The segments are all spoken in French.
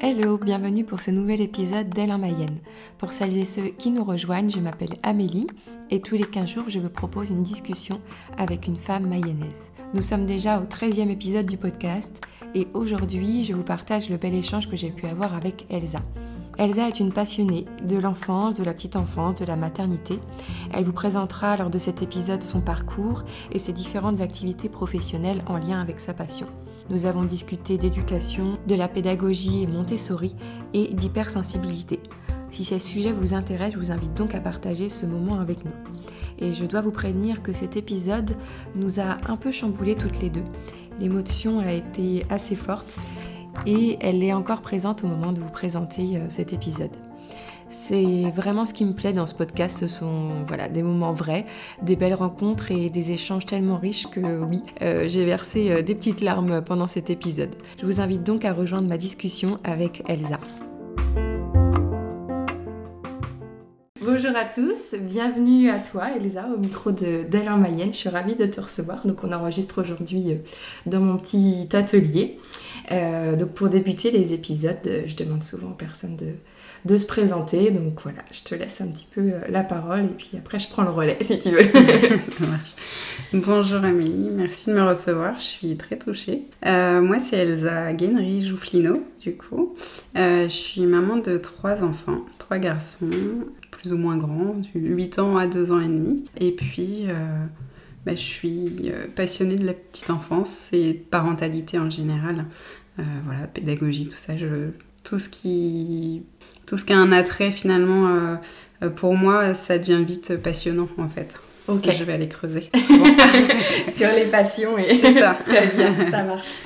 Hello, bienvenue pour ce nouvel épisode d'Elle en Mayenne. Pour celles et ceux qui nous rejoignent, je m'appelle Amélie et tous les 15 jours, je vous propose une discussion avec une femme mayonnaise. Nous sommes déjà au 13e épisode du podcast et aujourd'hui, je vous partage le bel échange que j'ai pu avoir avec Elsa. Elsa est une passionnée de l'enfance, de la petite enfance, de la maternité. Elle vous présentera lors de cet épisode son parcours et ses différentes activités professionnelles en lien avec sa passion. Nous avons discuté d'éducation, de la pédagogie Montessori et d'hypersensibilité. Si ces sujets vous intéressent, je vous invite donc à partager ce moment avec nous. Et je dois vous prévenir que cet épisode nous a un peu chamboulé toutes les deux. L'émotion a été assez forte et elle est encore présente au moment de vous présenter euh, cet épisode. C'est vraiment ce qui me plaît dans ce podcast, ce sont voilà, des moments vrais, des belles rencontres et des échanges tellement riches que oui, euh, j'ai versé euh, des petites larmes pendant cet épisode. Je vous invite donc à rejoindre ma discussion avec Elsa. Bonjour à tous, bienvenue à toi Elsa au micro en Mayenne. Je suis ravie de te recevoir. Donc on enregistre aujourd'hui dans mon petit atelier. Donc pour débuter les épisodes, je demande souvent aux personnes de, se présenter. Donc voilà, je te laisse un petit peu euh, la parole et puis après je prends le relais si tu veux. Bonjour Amélie, merci de me recevoir, je suis très touchée. Euh, moi c'est Elsa Guénery Joufflino du coup. Euh, je suis maman de trois enfants, trois garçons, plus ou moins grands, de 8 ans à 2 ans et demi. Et puis... Bah, je suis passionnée de la petite enfance et parentalité en général. voilà, pédagogie, tout ça, je, tout ce qui tout ce qui a un attrait finalement euh, pour moi, ça devient vite passionnant en fait. Ok. Je vais aller creuser. Sur les passions et c'est ça. Très bien, ça marche.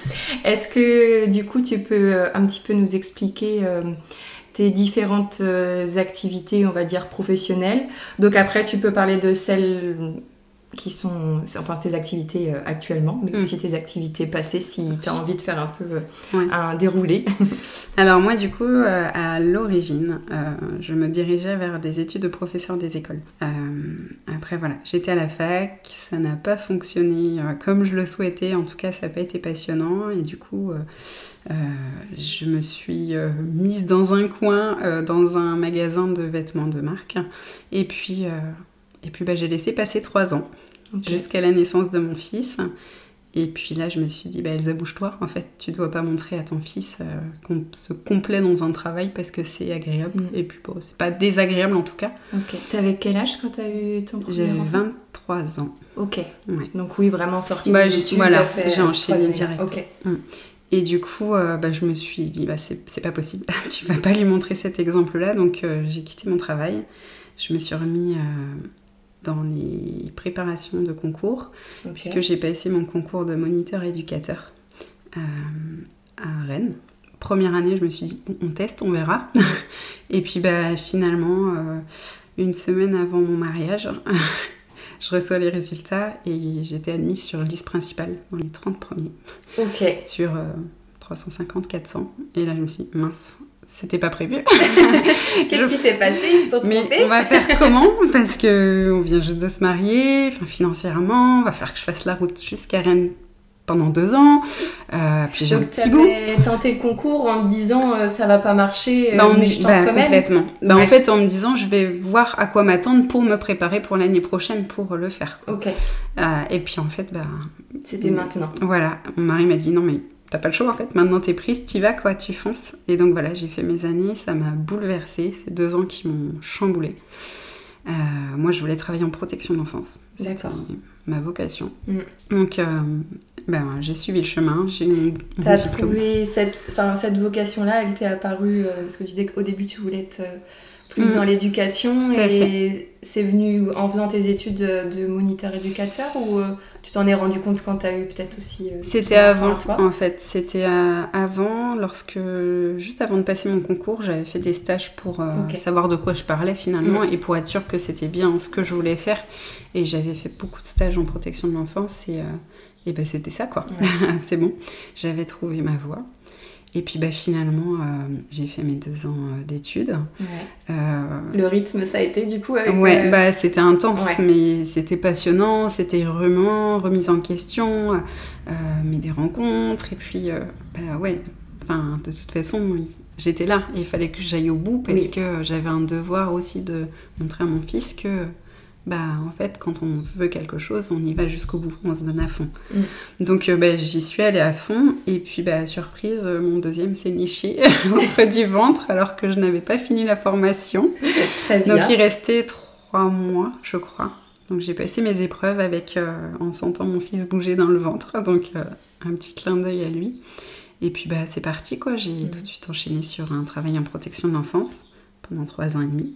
Est-ce que du coup tu peux euh, un petit peu nous expliquer euh, tes différentes activités, on va dire professionnelles? Donc après tu peux parler de celles qui sont enfin tes activités euh, actuellement, mais aussi mm. tes activités passées si tu as envie de faire un peu euh, un déroulé. Alors moi du coup euh, à l'origine je me dirigeais vers des études de professeur des écoles. après voilà j'étais à la fac, ça n'a pas fonctionné comme je le souhaitais, en tout cas ça n'a pas été passionnant et du coup je me suis mise dans un coin dans un magasin de vêtements de marque et puis et puis bah, j'ai laissé passer trois ans jusqu'à la naissance de mon fils. Et puis là, je me suis dit, bah, Elsa, bouge-toi. En fait, tu dois pas montrer à ton fils euh, qu'on se complaît dans un travail parce que c'est agréable. Mm. Et puis, bon, c'est pas désagréable en tout cas. Ok. T'avais quel âge quand t'as eu ton premier J'avais 23 ans. Ok. Donc, oui, vraiment sorti bah, des études. Voilà, j'ai enchaîné direct. Ok. Mm. Et du coup, euh, bah, je me suis dit, bah, c'est pas possible. tu vas pas lui montrer cet exemple-là. Donc, euh, j'ai quitté mon travail. Je me suis remis dans les préparations de concours, puisque j'ai passé mon concours de moniteur éducateur euh, à Rennes. Première année, je me suis dit, on teste, on verra. Et puis bah, finalement, euh, une semaine avant mon mariage, je reçois les résultats et j'étais admise sur liste principale dans les 30 premiers. Ok. Sur 350, euh, 400. Et là, je me suis dit, mince, c'était pas prévu. Qu'est-ce qui s'est passé? Ils se sont trompés? Mais on va faire comment? Parce que on vient juste de se marier, enfin, financièrement, on va faire que je fasse la route jusqu'à Rennes pendant deux ans. Euh, puis j'ai un petit bout. tenté le concours en me disant euh, ça va pas marcher, bah, mais je tente bah, quand même. Complètement. Bah, En fait, en me disant je vais voir à quoi m'attendre pour me préparer pour l'année prochaine pour le faire. Ok. Euh, et puis en fait, bah. C'était maintenant. Voilà. Mon mari m'a dit non mais t'as pas le choix en fait. Maintenant t'es prise, t'y vas quoi, tu fonces. Et donc voilà, j'ai fait mes années, ça m'a bouleversée. C'est deux ans qui m'ont chamboulé. Euh, moi, je voulais travailler en protection d'enfance. C'était ma vocation. Mm. Donc, euh, ben, j'ai suivi le chemin. J'ai eu T'as trouvé cette, cette vocation-là, elle t'est apparue euh, parce que tu disais qu'au début tu voulais être plus mm. dans l'éducation et c'est venu en faisant tes études de moniteur éducateur ou euh, tu t'en es rendu compte quand tu as eu peut-être aussi euh, C'était avant toi? en fait, c'était euh, avant lorsque juste avant de passer mon concours, j'avais fait des stages pour savoir de quoi je parlais finalement mm. et pour être sûre que c'était bien ce que je voulais faire et j'avais fait beaucoup de stages en protection de l'enfance et, et ben c'était ça quoi. c'est bon, j'avais trouvé ma voie. Et puis bah, finalement, j'ai fait mes deux ans d'études. Le rythme, ça a été du coup avec, Ouais, bah, c'était intense, mais c'était passionnant, c'était vraiment remise en question, mais des rencontres, et puis, bah, ouais, enfin, de toute façon, oui j'étais là. Il fallait que j'aille au bout parce que j'avais un devoir aussi de montrer à mon fils que bah en fait quand on veut quelque chose on y va jusqu'au bout on se donne à fond. Mm. donc euh, bah, j'y suis allée à fond et puis bah surprise mon deuxième s'est niché auprès du ventre alors que je n'avais pas fini la formation. Donc il restait trois mois je crois. Donc j'ai passé mes épreuves avec euh, en sentant mon fils bouger dans le ventre. Donc euh, un petit clin d'œil à lui. Et puis bah, c'est parti, quoi. J'ai mm. tout de suite enchaîné sur un travail en protection de l'enfance pendant trois ans et demi,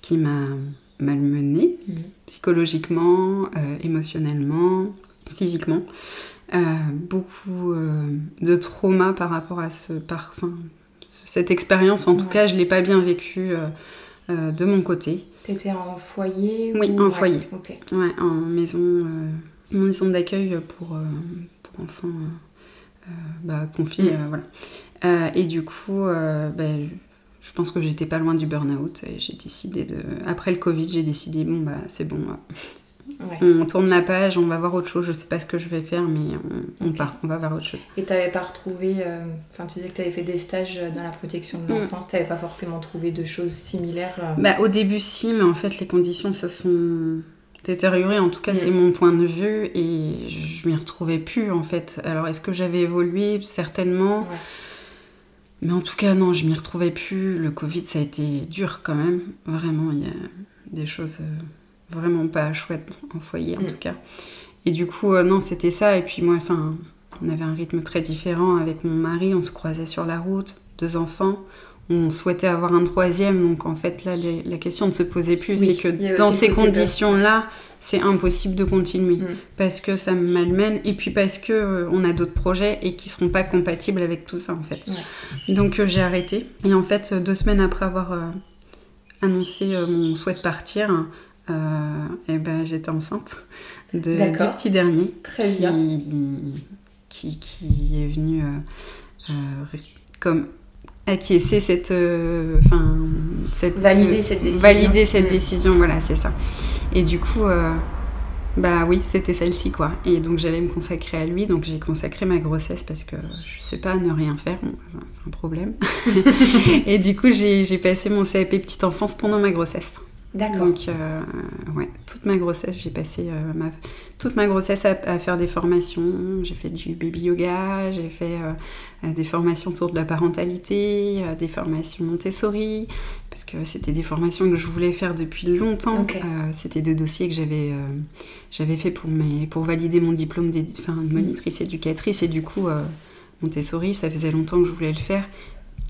qui m'a malmenée mm. psychologiquement, euh, émotionnellement, physiquement. Euh, beaucoup euh, de trauma par rapport à ce parfum. Cette expérience, en tout cas, je ne l'ai pas bien vécue de mon côté. T'étais en foyer Oui, en foyer. Ouais, en maison, maison d'accueil pour, pour enfants euh, bah. Mm. Euh, voilà. Euh, et du coup, ben, je pense que j'étais pas loin du burn-out et j'ai décidé de. Après le Covid, j'ai décidé, bon, bah, c'est bon. On tourne la page, on va voir autre chose. Je sais pas ce que je vais faire, mais on, part, on va voir autre chose. Et t'avais pas retrouvé. Enfin, tu disais que tu avais fait des stages dans la protection de mm. l'enfance, tu t'avais pas forcément trouvé de choses similaires bah, Au début, si, mais en fait, les conditions se sont détérioré, en tout cas c'est mm. mon point de vue et je m'y retrouvais plus en fait. Alors est-ce que j'avais évolué? Certainement. Mais en tout cas non, je m'y retrouvais plus. Le Covid ça a été dur quand même. Vraiment, il y a des choses euh, vraiment pas chouettes en foyer en mm. tout cas. Et du coup euh, non c'était ça et puis moi enfin on avait un rythme très différent avec mon mari, on se croisait sur la route, deux enfants on souhaitait avoir un troisième, donc en fait là la question ne se posait plus, c'est que dans ces conditions-là, c'est impossible de continuer mm. parce que ça me malmène et puis parce que euh, on a d'autres projets et qui seront pas compatibles avec tout ça en fait. Donc euh, j'ai arrêté et en fait deux semaines après avoir euh, annoncé mon souhait de partir, et eh ben j'étais enceinte de, du petit dernier Très bien. Qui, qui, est venu comme acquiescer cette, euh, enfin cette valider cette décision. valider cette décision voilà c'est ça. Et du coup euh, bah oui c'était celle-ci quoi. Et donc j'allais me consacrer à lui. Donc j'ai consacré ma grossesse parce que je sais pas ne rien faire. C'est un problème. Et du coup j'ai passé mon CAP petite enfance pendant ma grossesse D'accord. Donc, euh, ouais, toute ma grossesse, j'ai passé euh, ma, toute ma grossesse à, faire des formations. J'ai fait du baby yoga, j'ai fait euh, des formations autour de la parentalité, des formations Montessori, parce que c'était des formations que je voulais faire depuis longtemps. c'était des dossiers que j'avais j'avais fait pour, mes, pour valider mon diplôme de monitrice éducatrice, et du coup, Montessori, ça faisait longtemps que je voulais le faire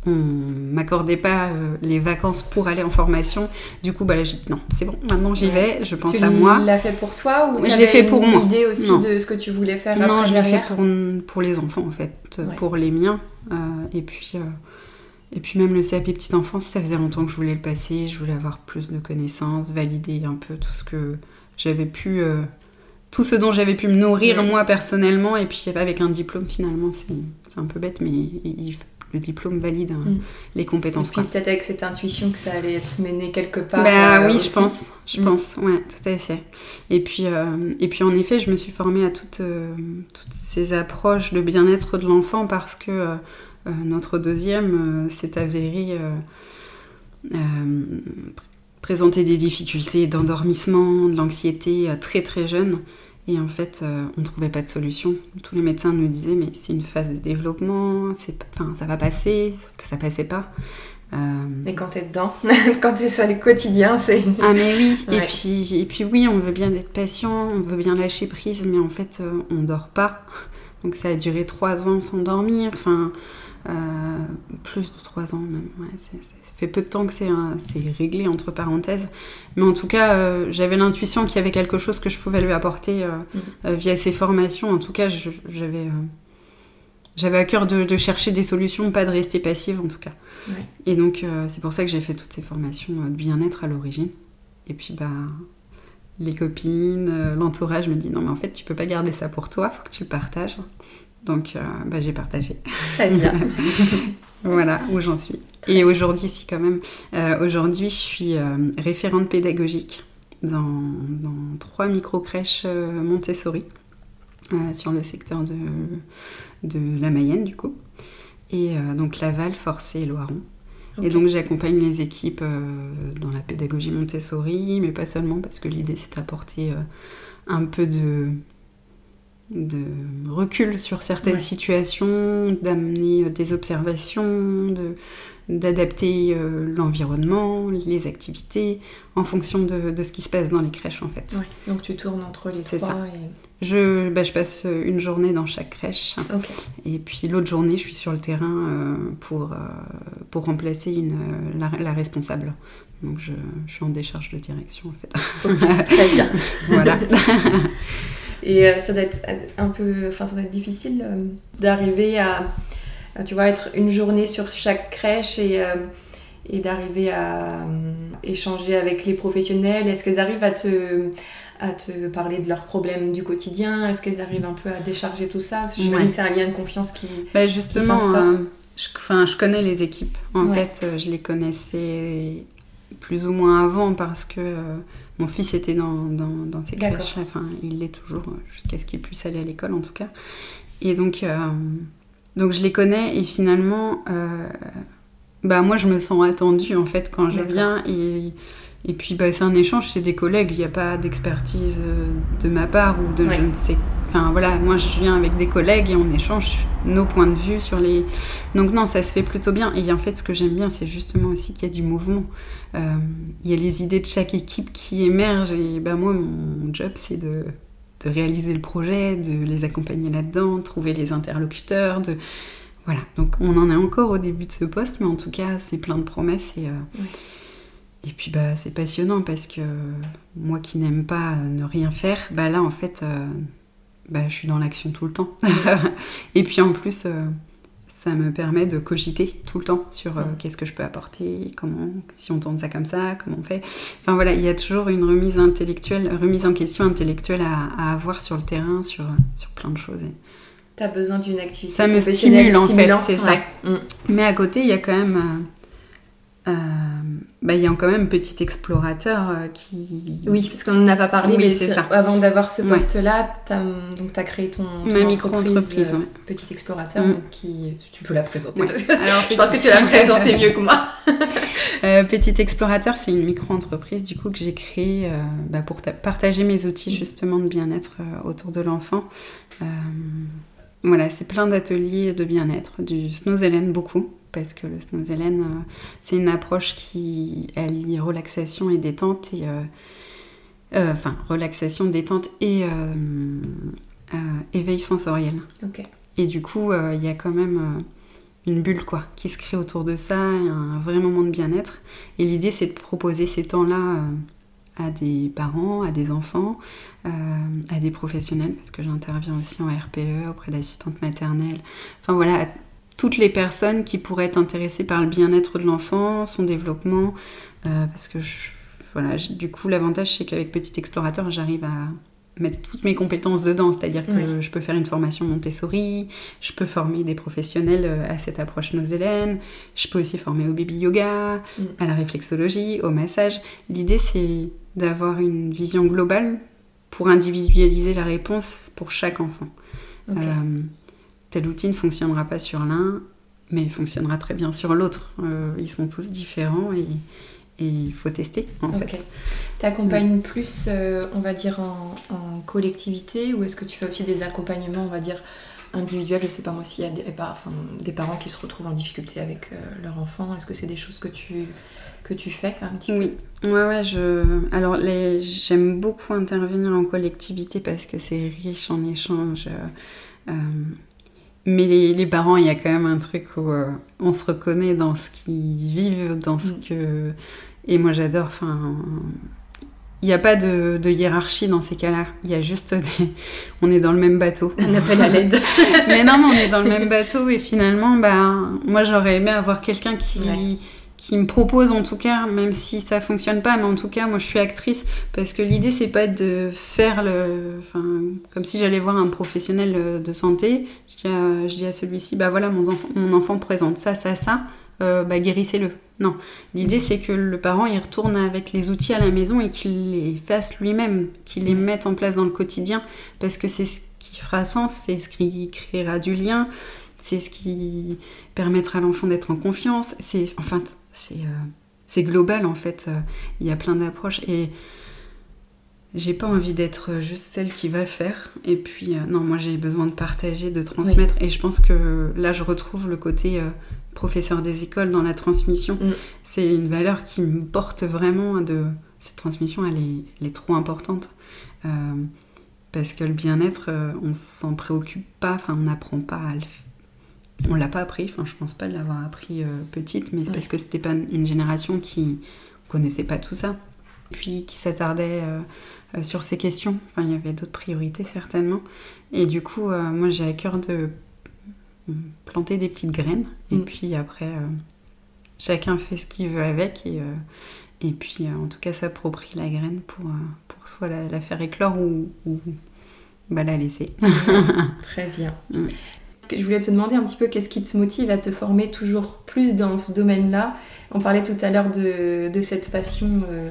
on m'accordait pas euh, les vacances pour aller en formation. Du coup, bah, j'ai dit non, c'est bon, maintenant j'y vais, je pense à moi. Tu l'as fait pour toi ou je l'ai fait pour moi idée aussi de ce que tu voulais faire Non, je l'ai fait pour, pour, les enfants en fait, pour les miens. Euh, et puis. Euh, et puis même le CAP petite enfance, ça faisait longtemps que je voulais le passer, je voulais avoir plus de connaissances, valider un peu tout ce que j'avais pu, tout ce dont j'avais pu me nourrir moi personnellement, et puis avec un diplôme finalement, c'est un peu bête, mais il, le diplôme valide hein, mm. les compétences. Et puis peut-être avec cette intuition que ça allait te mener quelque part. Bah euh, oui, je pense, je mm. pense, ouais, tout à fait. Et puis, euh, et puis en effet, je me suis formée à toutes, euh, toutes ces approches de bien-être de l'enfant parce que notre deuxième s'est avéré présenter des difficultés d'endormissement, de l'anxiété très très jeune. Et en fait, euh, on ne trouvait pas de solution. Tous les médecins nous disaient, mais c'est une phase de développement, enfin, ça va passer, que ça passait pas. Euh... Et quand t'es dedans, quand t'es sur le quotidien, c'est... Ah mais oui, et, puis, et puis oui, on veut bien être patient, on veut bien lâcher prise, mais en fait, euh, on dort pas. Donc ça a duré trois ans sans dormir, enfin... Euh, plus de trois ans même. Ouais, ça fait peu de temps que c'est réglé, entre parenthèses. Mais en tout cas, euh, j'avais l'intuition qu'il y avait quelque chose que je pouvais lui apporter euh, mm. via ses formations. En tout cas, j'avais j'avais à cœur de, chercher des solutions, pas de rester passive en tout cas. Et donc, c'est pour ça que j'ai fait toutes ces formations de bien-être à l'origine. Et puis, bah, les copines, l'entourage me dit non, mais en fait, tu peux pas garder ça pour toi, faut que tu le partages. Donc bah, j'ai partagé. Très bien. voilà où j'en suis. Et aujourd'hui, si quand même, aujourd'hui je suis référente pédagogique dans, dans trois micro-crèches Montessori sur le secteur de, de la Mayenne du coup. Et donc Laval, Forcé et Loiron. Et donc j'accompagne les équipes euh, dans la pédagogie Montessori, mais pas seulement, parce que l'idée c'est d'apporter euh, un peu de, de recul sur certaines situations, d'amener euh, des observations, d'adapter l'environnement, les activités en fonction de, de, ce qui se passe dans les crèches en fait. Donc tu tournes entre les trois ça. Je, bah, je, passe une journée dans chaque crèche. Et puis l'autre journée, je suis sur le terrain euh, pour, euh, pour remplacer une, euh, la, responsable. Donc je, je, suis en décharge de direction en fait. très bien. voilà. Et ça doit être un peu, enfin ça doit être difficile d'arriver à, tu vois, être une journée sur chaque crèche et et d'arriver à échanger avec les professionnels Est-ce qu'elles arrivent à te, à te parler de leurs problèmes du quotidien? Est-ce qu'elles arrivent un peu à décharger tout ça? Je ouais. que c'est un lien de confiance qui. Bah justement, euh, je, je connais les équipes. En fait, euh, je les connaissais plus ou moins avant parce que euh, mon fils était dans, dans, dans ces crèches. Enfin, il l'est toujours jusqu'à ce qu'il puisse aller à l'école en tout cas. Et donc, donc je les connais et finalement, bah moi je me sens attendue en fait quand je viens et et puis bah, c'est un échange, c'est des collègues, il n'y a pas d'expertise euh, de ma part ou de je ne sais. Enfin voilà, moi je viens avec des collègues et on échange nos points de vue sur les. Donc non, ça se fait plutôt bien. Et en fait, ce que j'aime bien, c'est justement aussi qu'il y a du mouvement. Euh, il y a les idées de chaque équipe qui émergent et bah, moi, mon job, c'est de, de réaliser le projet, de les accompagner là-dedans, trouver les interlocuteurs, de. Voilà, donc on en est encore au début de ce poste, mais en tout cas, c'est plein de promesses et. Euh, et puis bah, c'est passionnant parce que moi qui n'aime pas ne rien faire, bah là en fait, euh, bah, je suis dans l'action tout le temps. et puis en plus, euh, ça me permet de cogiter tout le temps sur euh, qu'est-ce que je peux apporter, comment, si on tourne ça comme ça, comment on fait. Enfin voilà, il y a toujours une remise intellectuelle, remise en question intellectuelle à, avoir sur le terrain, sur, sur plein de choses. Tu as besoin d'une activité. Ça me stimule en fait, c'est ça. Mm. Mais à côté, il y a quand même euh, bah, il y a quand même petit explorateur euh, qui. Oui, parce qu'on n'en a pas parlé, mais c'est ça. avant d'avoir ce poste-là, tu as, créé ton, Ma micro-entreprise. Euh, petit explorateur, mm. qui, tu peux la présenter. Alors, je pense que tu l'as présenté mieux que moi. petit explorateur, c'est une micro-entreprise du coup que j'ai créée bah, pour partager mes outils justement de bien-être autour de l'enfant. voilà, c'est plein d'ateliers de bien-être, du Snowzellen beaucoup parce que le Snowzellen, euh, c'est une approche qui allie relaxation et détente, et, euh, euh, enfin relaxation, détente et éveil sensoriel. Et du coup, il y a quand même une bulle quoi, qui se crée autour de ça, un vrai moment de bien-être. Et l'idée, c'est de proposer ces temps-là à des parents, à des enfants, à des professionnels, parce que j'interviens aussi en RPE auprès d'assistantes maternelles. Enfin voilà, toutes les personnes qui pourraient être intéressées par le bien-être de l'enfant, son développement, euh, parce que voilà, du coup l'avantage c'est qu'avec Petit Explorateur j'arrive à mettre toutes mes compétences dedans, c'est-à-dire que je peux faire une formation Montessori, je peux former des professionnels euh, à cette approche Nozélène, je peux aussi former au baby yoga, mm. à la réflexologie, au massage. L'idée c'est d'avoir une vision globale pour individualiser la réponse pour chaque enfant. Euh, tel outil ne fonctionnera pas sur l'un, mais il fonctionnera très bien sur l'autre. Euh, ils sont tous différents et, il faut tester en fait. Tu accompagnes plus, euh, on va dire, en, collectivité ou est-ce que tu fais aussi des accompagnements, on va dire, individuels? Je sais pas moi s'il y a des, enfin, des, parents qui se retrouvent en difficulté avec euh, leur enfant. Est-ce que c'est des choses que tu, que tu fais un petit oui. peu Ouais, ouais, je... Alors, les... j'aime beaucoup intervenir en collectivité parce que c'est riche en échanges. Mais les, parents, il y a quand même un truc où euh, on se reconnaît dans ce qu'ils vivent, dans ce mm. que... Et moi j'adore, enfin... Il n'y a pas de, hiérarchie dans ces cas-là. Il y a juste On est dans le même bateau. Un appel à l'aide. mais non, mais on est dans le même bateau et finalement, bah, moi j'aurais aimé avoir quelqu'un qui... qui me propose en tout cas, même si ça fonctionne pas, mais en tout cas, moi je suis actrice parce que l'idée c'est pas de faire le. Enfin, comme si j'allais voir un professionnel euh, de santé, je dis à, celui-ci, bah voilà, mon enfant, mon enfant présente ça, ça, ça, euh, bah guérissez-le. Non, l'idée c'est que le parent il retourne avec les outils à la maison et qu'il les fasse lui-même, qu'il les mette en place dans le quotidien parce que c'est ce qui fera sens, c'est ce qui créera du lien, c'est ce qui permettra à l'enfant d'être en confiance. C'est enfin c'est euh, global en fait. Euh, il y a plein d'approches et j'ai pas envie d'être juste celle qui va faire. Et puis euh, non, moi j'ai besoin de partager, de transmettre. Et je pense que là je retrouve le côté professeur des écoles dans la transmission. Mm. C'est une valeur qui me porte vraiment de cette transmission. Elle est, elle est trop importante parce que le bien-être, on s'en préoccupe pas. Enfin, on n'apprend pas à le faire on l'a pas appris, enfin je pense pas l'avoir appris euh, petite, mais c'est parce que c'était pas une génération qui connaissait pas tout ça, puis qui s'attardait euh, euh, sur ces questions. Enfin il y avait d'autres priorités certainement, et du coup moi j'ai à cœur de planter des petites graines, et mm. puis après chacun fait ce qu'il veut avec, et, et puis en tout cas s'approprie la graine pour, pour soit la, faire éclore ou, bah, la laisser. Très bien. Mm. Je voulais te demander un petit peu qu'est-ce qui te motive à te former toujours plus dans ce domaine-là. On parlait tout à l'heure de, cette passion euh,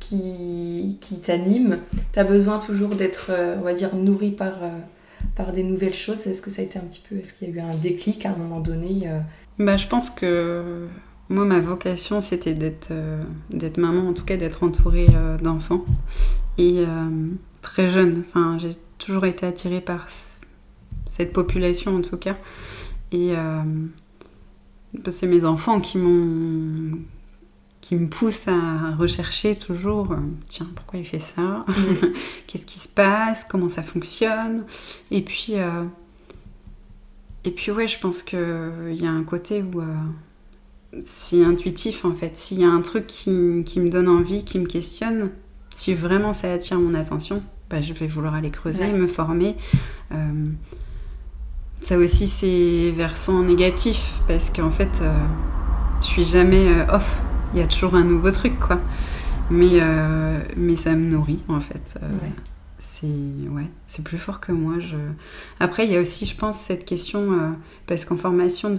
qui, qui t'anime. Tu as besoin toujours d'être, euh, on va dire, nourri par, euh, par des nouvelles choses. Est-ce que ça a été un petit peu, est-ce qu'il y a eu un déclic à un moment donné bah, Je pense que moi, ma vocation, c'était d'être d'être maman, en tout cas d'être entourée d'enfants. Et très jeune, enfin, j'ai toujours été attirée par cette population en tout cas. Et euh, c'est mes enfants qui m'ont qui me poussent à rechercher toujours, euh, tiens, pourquoi il fait ça mm. Qu'est-ce qui se passe? Comment ça fonctionne? Et puis, euh, et puis ouais, je pense qu'il y a un côté où c'est intuitif en fait. S'il y a un truc qui, qui, me donne envie, qui me questionne, si vraiment ça attire mon attention, bah, je vais vouloir aller creuser, me former. Ça aussi, c'est versant négatif parce qu'en fait, euh, je suis jamais euh, off. Il y a toujours un nouveau truc, quoi. Mais, euh, mais ça me nourrit, en fait. C'est ouais, c'est plus fort que moi. Je... Après, il y a aussi, je pense, cette question, parce qu'en formation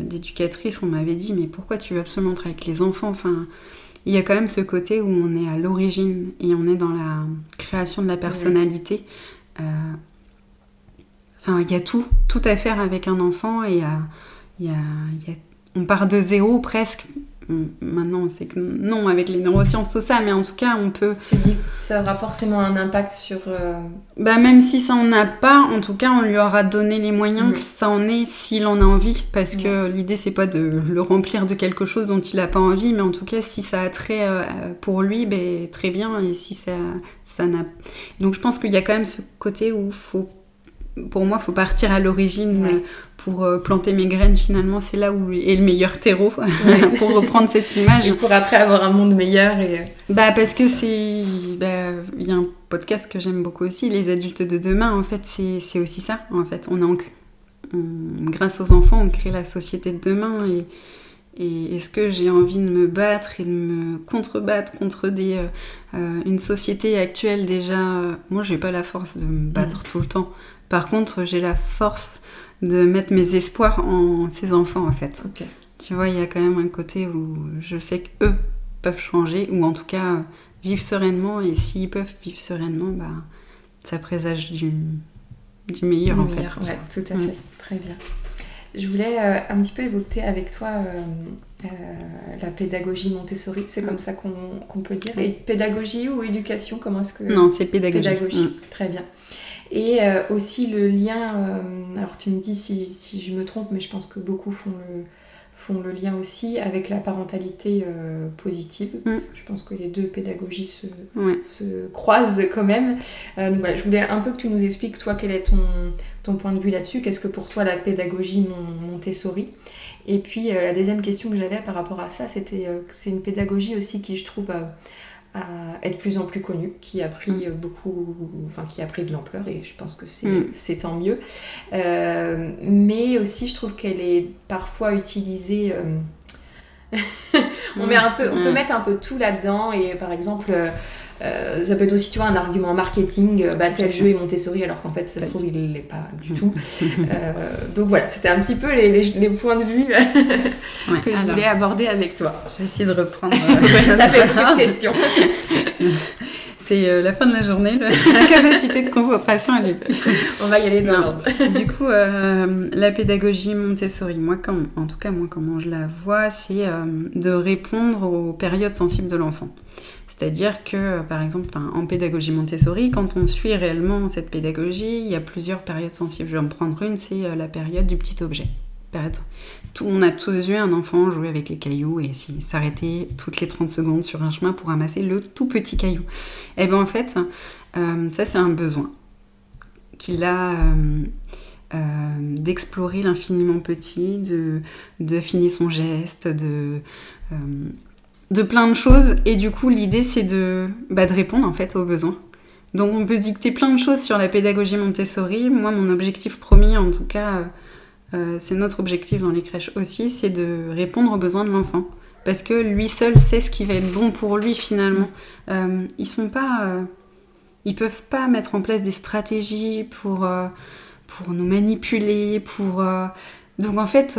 d'éducatrice, on m'avait dit, mais pourquoi tu veux absolument travailler avec les enfants? Enfin, il y a quand même ce côté où on est à l'origine et on est dans la création de la personnalité. Enfin, il y a tout, tout à faire avec un enfant et il y a, on part de zéro presque. Maintenant, sait que non, avec les neurosciences, tout ça, mais en tout cas, on peut. Tu dis que ça aura forcément un impact sur. Euh, bah, même si ça en a pas, en tout cas, on lui aura donné les moyens mhm. que ça en est s'il en a envie, parce que l'idée, c'est pas de le remplir de quelque chose dont il a pas envie, mais en tout cas, si ça a trait euh, pour lui, ben, très bien, et si ça, ça n'a. Donc, je pense qu'il y a quand même ce côté où il faut pour moi, il faut partir à l'origine pour euh, planter mes graines. Finalement, c'est là où est le meilleur terreau pour reprendre cette image. Et pour après avoir un monde meilleur. Et... Euh, bah parce que c'est, bah, il y a un podcast que j'aime beaucoup aussi, les adultes de demain. En fait, c'est aussi ça. En fait, on, a, grâce aux enfants, on crée la société de demain et et est-ce que j'ai envie de me battre et de me contrebattre contre des, euh, une société actuelle déjà Moi, j'ai pas la force de me battre mm. tout le temps. Par contre, j'ai la force de mettre mes espoirs en ces enfants, en fait. Tu vois, il y a quand même un côté où je sais qu'eux peuvent changer, ou en tout cas vivre sereinement, et s'ils peuvent vivre sereinement, bah, ça présage du, du meilleur, en fait. Ouais, tout à mm. fait. Très bien. Je voulais euh, un petit peu évoquer avec toi euh, euh, la pédagogie Montessori, c'est comme ça qu'on peut dire. Et pédagogie ou éducation, comment est-ce que... Non, c'est pédagogie. Pédagogie, mm. très bien. Et aussi le lien, alors tu me dis si, si, je me trompe, mais je pense que beaucoup font le, font le lien aussi avec la parentalité euh, positive. Mm. Je pense que les deux pédagogies se, se croisent quand même. Euh, donc voilà, je voulais un peu que tu nous expliques, toi, quel est ton, ton point de vue là-dessus. Qu'est-ce que pour toi la pédagogie Montessori Et puis euh, la deuxième question que j'avais par rapport à ça, c'était que c'est une pédagogie aussi qui, je trouve, à être plus en plus connue, qui a pris mm. beaucoup, enfin qui a pris de l'ampleur et je pense que c'est mm. tant mieux. Euh, mais aussi, je trouve qu'elle est parfois utilisée euh, on, met un peu, on peut mettre un peu tout là-dedans et par exemple. Euh, ça peut être aussi, tu vois, un argument marketing, bah tel jeu est Montessori alors qu'en fait ça se trouve il l'est pas du tout. euh, donc voilà, c'était un petit peu les, les, points de vue que je voulais aborder avec toi. Je vais essayer de reprendre. ça fait beaucoup de questions. C'est euh, la fin de la journée, la capacité de concentration, elle est... On va y aller dans l'ordre. du coup, euh, la pédagogie Montessori, moi, comme, en tout cas, moi, comment je la vois, c'est euh, de répondre aux périodes sensibles de l'enfant. C'est-à-dire que, par exemple, en pédagogie Montessori, quand on suit réellement cette pédagogie, il y a plusieurs périodes sensibles. Je vais en prendre une, c'est la période du petit objet on a tous vu un enfant jouer avec les cailloux et s'arrêter toutes les 30 secondes sur un chemin pour ramasser le tout petit caillou. Et eh bien en fait, euh, ça c'est un besoin qu'il a euh, euh, d'explorer l'infiniment petit, de d'affiner son geste, de de plein de choses. Et du coup, l'idée c'est de, bah, de répondre en fait aux besoins. Donc on peut dicter plein de choses sur la pédagogie Montessori. Moi, mon objectif premier, en tout cas, euh, c'est notre objectif dans les crèches aussi, c'est de répondre aux besoins de l'enfant. Parce que lui seul sait ce qui va être bon pour lui finalement. Euh, ils sont pas, euh, ils peuvent pas mettre en place des stratégies pour pour nous manipuler, pour donc en fait,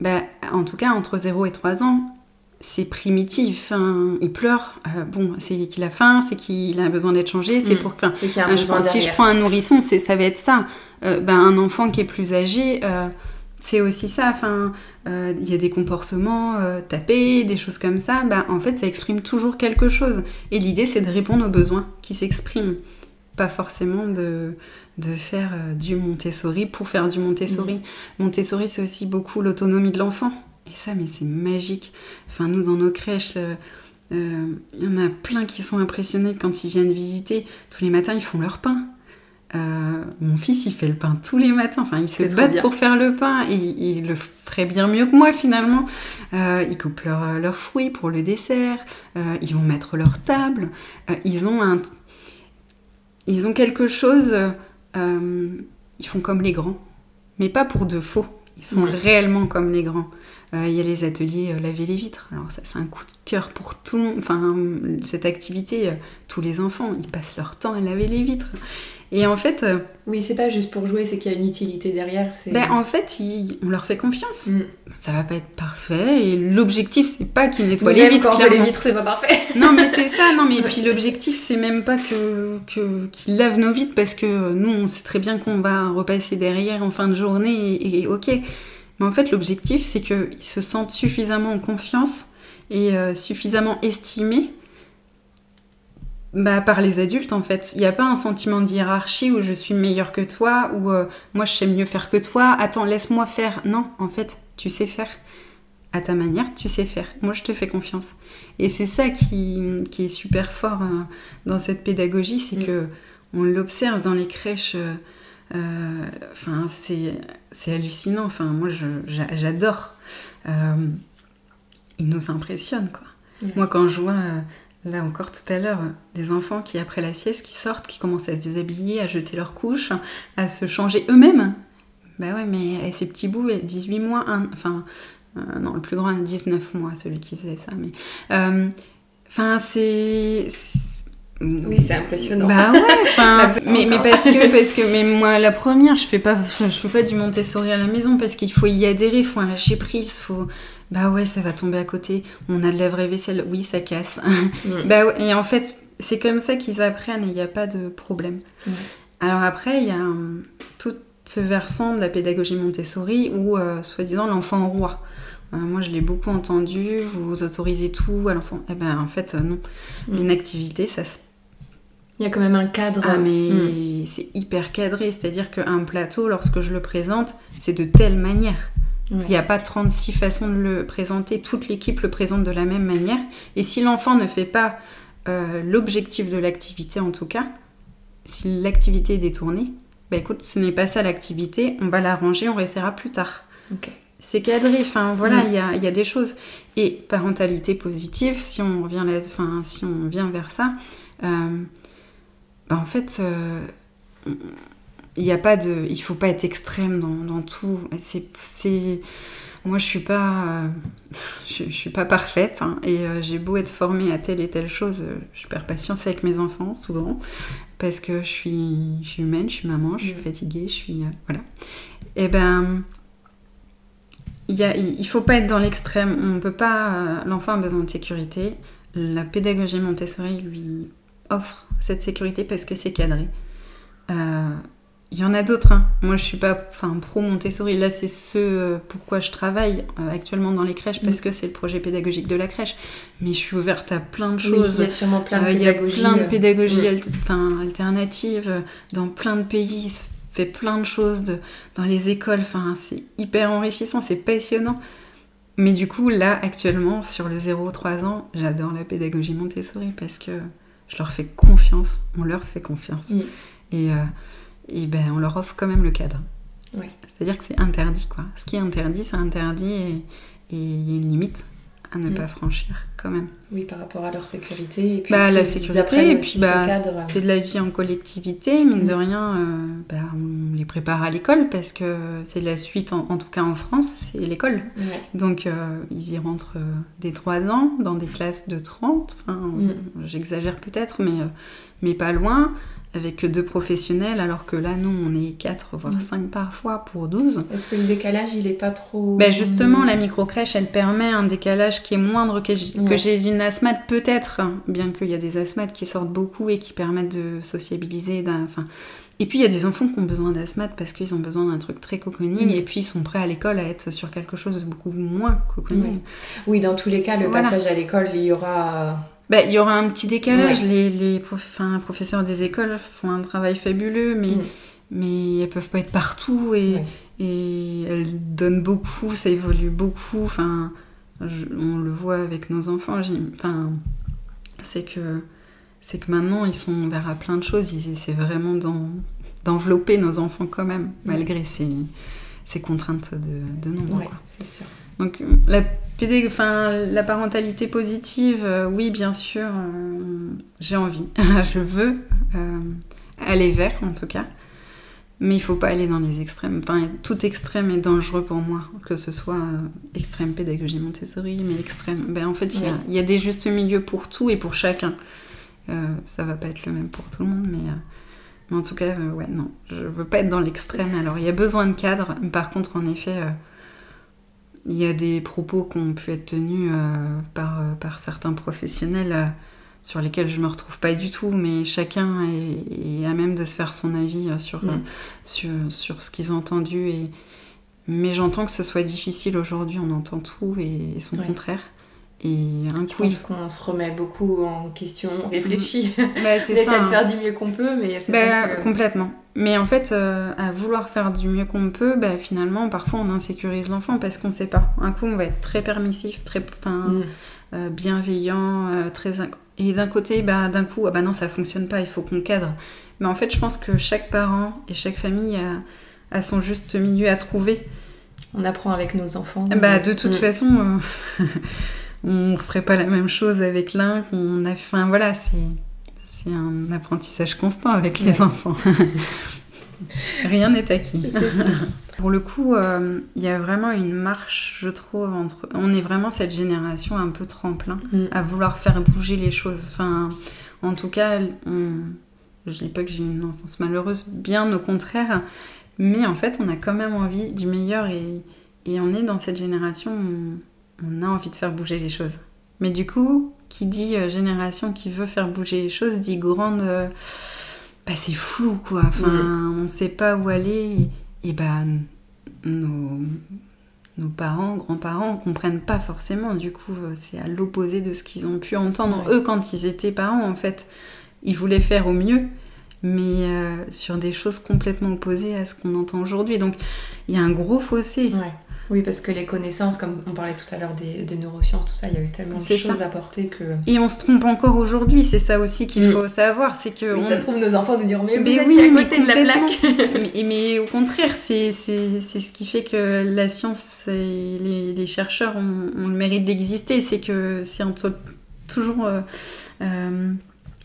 bah, en tout cas entre 0 et 3 ans, c'est primitif. Hein. Il pleure. bon, c'est qu'il a faim, c'est qu'il a besoin d'être changé. C'est mm. pour que. si je prends un nourrisson, c'est ça va être ça. Euh, ben, un enfant qui est plus âgé, euh, c'est aussi ça. Enfin, euh, il y a des comportements tapés, des choses comme ça. Ben, en fait, ça exprime toujours quelque chose. Et l'idée, c'est de répondre aux besoins qui s'expriment. Pas forcément de, de faire du Montessori pour faire du Montessori. Mmh. Montessori, c'est aussi beaucoup l'autonomie de l'enfant. Et ça, mais c'est magique. Enfin, nous, dans nos crèches, il y en a plein qui sont impressionnés quand ils viennent visiter. Tous les matins, ils font leur pain. Euh, mon fils, il fait le pain tous les matins. Enfin, il se bat pour faire le pain et il le ferait bien mieux que moi finalement. Euh, ils coupent leurs fruits pour le dessert. Euh, ils vont mettre leur table. ils ont un, ils ont quelque chose. ils font comme les grands, mais pas pour de faux. Ils font réellement comme les grands. Il y a les ateliers laver les vitres. Alors ça, c'est un coup de cœur pour tout le monde. Enfin, cette activité, tous les enfants, ils passent leur temps à laver les vitres. Et en fait. Euh, oui, c'est pas juste pour jouer, c'est qu'il y a une utilité derrière. Ben, en fait, on leur fait confiance. Mm. Ça va pas être parfait. Et l'objectif, c'est pas qu'ils nettoient les vitres. Quand les vitres, c'est pas parfait. non, mais c'est ça. Non, mais puis l'objectif, c'est même pas que, qu'ils lavent nos vitres parce que nous, on sait très bien qu'on va repasser derrière en fin de journée et, ok. Mais en fait, l'objectif, c'est qu'ils se sentent suffisamment en confiance et euh, suffisamment estimés bah, par les adultes en fait. Il n'y a pas un sentiment de hiérarchie où je suis meilleure que toi, ou euh, moi je sais mieux faire que toi, attends, laisse-moi faire. Non, en fait, tu sais faire. À ta manière, tu sais faire. Moi, je te fais confiance. Et c'est ça qui, est super fort euh, dans cette pédagogie, c'est mm. que on l'observe dans les crèches. Euh, enfin, c'est hallucinant. Enfin, moi, j'adore. ils nous impressionnent, quoi. Moi, quand je vois Là encore tout à l'heure, des enfants qui après la sieste, qui sortent, qui commencent à se déshabiller, à jeter leurs couches, à se changer eux-mêmes. Bah ouais, mais ces petits bouts, 18 mois, enfin, euh, non, le plus grand a 19 mois, celui qui faisait ça, mais... Euh, enfin, c'est... Oui, c'est impressionnant. Bah ouais, mais, mais parce que, parce que, mais moi, la première, je fais pas, je fais pas du Montessori à la maison parce qu'il faut y adhérer, il faut lâcher prise, faut, bah ouais, ça va tomber à côté. On a de la vraie vaisselle. Oui, ça casse. Mm. bah ouais. Et en fait, c'est comme ça qu'ils apprennent et il n'y a pas de problème. Mm. Alors après, il y a tout ce versant de la pédagogie Montessori où, euh, soi-disant, l'enfant roi. Euh, moi, je l'ai beaucoup entendu. Vous autorisez tout à l'enfant. Eh ben, en fait, euh, non. Mm. Une activité, ça se il y a quand même un cadre. Ah, mais c'est hyper cadré. C'est-à-dire qu'un plateau, lorsque je le présente, c'est de telle manière. Il n'y a pas 36 façons de le présenter, toute l'équipe le présente de la même manière. Et si l'enfant ne fait pas euh, l'objectif de l'activité en tout cas, si l'activité est détournée, bah écoute, ce n'est pas ça l'activité, on va l'arranger, on restera plus tard. C'est cadré, enfin voilà, il y, a, des choses. Et parentalité positive, si on revient, là, si on vient vers ça, euh, bah en fait, euh, il y a pas de il faut pas être extrême dans, dans tout c'est Moi, je suis pas, je, suis pas parfaite hein, et j'ai beau être formée à telle et telle chose, je perds patience avec mes enfants souvent parce que je suis, je suis humaine, je suis maman, je suis mm. fatiguée, je suis voilà. Et eh ben, il il faut pas être dans l'extrême. On peut pas. L'enfant a besoin de sécurité. La pédagogie Montessori lui offre cette sécurité parce que c'est cadré. Euh, il y en a d'autres. Hein. Moi, je suis pas enfin, pro Montessori. Là, c'est ce euh, pourquoi je travaille euh, actuellement dans les crèches parce mm. que c'est le projet pédagogique de la crèche. Mais je suis ouverte à plein de choses. il y a sûrement plein de pédagogies. Il y a plein de pédagogies mm. alternatives dans plein de pays. Il se fait plein de choses dans les écoles. Enfin, c'est hyper enrichissant, c'est passionnant. Mais du coup, là, actuellement, sur le 0-3 ans, j'adore la pédagogie Montessori parce que je leur fais confiance, on leur fait confiance. Mm. Et, euh, et ben, on leur offre quand même le cadre. C'est-à-dire que c'est interdit, quoi. Ce qui est interdit, c'est interdit et il y a une limite à ne mm. pas franchir quand même. Oui, par rapport à leur sécurité. Et puis, bah, la sécurité, et puis bah, c'est de la vie en collectivité, mine de mm. rien, euh, bah, on les prépare à l'école parce que c'est la suite, en, tout cas en France, c'est l'école. Donc euh, ils y rentrent euh, dès 3 ans, dans des classes de 30, enfin, mm. j'exagère peut-être, mais, mais pas loin avec deux professionnels, alors que là, nous, on est quatre, voire mm. cinq parfois pour 12. Est-ce que le décalage, il n'est pas trop... Ben justement, la micro-crèche, elle permet un décalage qui est moindre que, j'ai une asthmate, peut-être, bien qu'il y a des asthmates qui sortent beaucoup et qui permettent de sociabiliser. Enfin, et puis il y a des enfants qui ont besoin d'asthmate parce qu'ils ont besoin d'un truc très cocooning mm. et puis ils sont prêts à l'école à être sur quelque chose de beaucoup moins cocooning. Oui, dans tous les cas, le passage à l'école, il y aura bah, il y aura un petit décalage. Les, les professeurs des écoles font un travail fabuleux, mais, mm. mais elles peuvent pas être partout et, et elles donnent beaucoup, ça évolue beaucoup. Enfin, on le voit avec nos enfants. Enfin, c'est que c'est que maintenant ils sont ouverts à plein de choses. Ils essaient vraiment d'envelopper nos enfants quand même, mm. malgré ces, ces contraintes de, de nombre. c'est sûr. Donc la, enfin, la parentalité positive, euh, oui bien sûr, euh, j'ai envie, je veux euh, aller vers en tout cas, mais il faut pas aller dans les extrêmes. Enfin, tout extrême est dangereux pour moi, que ce soit extrême pédagogie Montessori, mais extrême. Ben, en fait, il y, a des justes milieux pour tout et pour chacun. ça va pas être le même pour tout le monde, mais... mais en tout cas, ouais, non, je veux pas être dans l'extrême. Alors, il y a besoin de cadre. Par contre, en effet, il y a des propos qui ont pu être tenus euh, par, euh, par certains professionnels euh, sur lesquels je ne me retrouve pas du tout, mais chacun est, à même de se faire son avis sur, mm. sur, sur, ce qu'ils ont entendu. Et... Mais j'entends que ce soit difficile aujourd'hui, on entend tout et, son contraire. Et un je pense qu'on se remet beaucoup en question, on réfléchit. Bah, on essaie de faire du mieux qu'on peut, mais c'est bah, Complètement. Mais en fait, euh, à vouloir faire du mieux qu'on peut, bah, finalement, parfois on insécurise l'enfant parce qu'on ne sait pas. Un coup, on va être très permissif, très mm. euh, bienveillant, euh, très... Et d'un côté, bah, d'un coup, ah bah non, ça fonctionne pas, il faut qu'on cadre. Mais en fait, je pense que chaque parent et chaque famille a, a son juste milieu à trouver. On apprend avec nos enfants. Bah, de toute mm. façon... on ferait pas la même chose avec l'un qu'on a. Enfin voilà, c'est c'est un apprentissage constant avec les enfants. Rien n'est acquis. Pour le coup, euh, il y a vraiment une marche, je trouve, entre. On est vraiment cette génération un peu tremplin mm. à vouloir faire bouger les choses. Enfin, en tout cas, on... je dis pas que j'ai une enfance malheureuse, bien au contraire. Mais en fait, on a quand même envie du meilleur et, et on est dans cette génération où on a envie de faire bouger les choses. Mais du coup, qui dit euh, génération qui veut faire bouger les choses dit grande. Euh, bah, c'est flou quoi. Enfin, on sait pas où aller. Et, bah, nos, nos parents, grands-parents comprennent pas forcément. Du coup, euh, c'est à l'opposé de ce qu'ils ont pu entendre eux quand ils étaient parents en fait. Ils voulaient faire au mieux, mais sur des choses complètement opposées à ce qu'on entend aujourd'hui. Donc, il y a un gros fossé. Ouais. Oui, parce que les connaissances, comme on parlait tout à l'heure des, neurosciences, tout ça, il y a eu tellement de choses à porter que... Et on se trompe encore aujourd'hui, c'est ça aussi qu'il mm. faut savoir, c'est que... ça se trouve, nos enfants nous diront, mais, vous êtes oui, à côté de la plaque mais, mais, au contraire, c'est ce qui fait que la science et les, chercheurs ont, le mérite d'exister, c'est que c'est toujours euh, euh,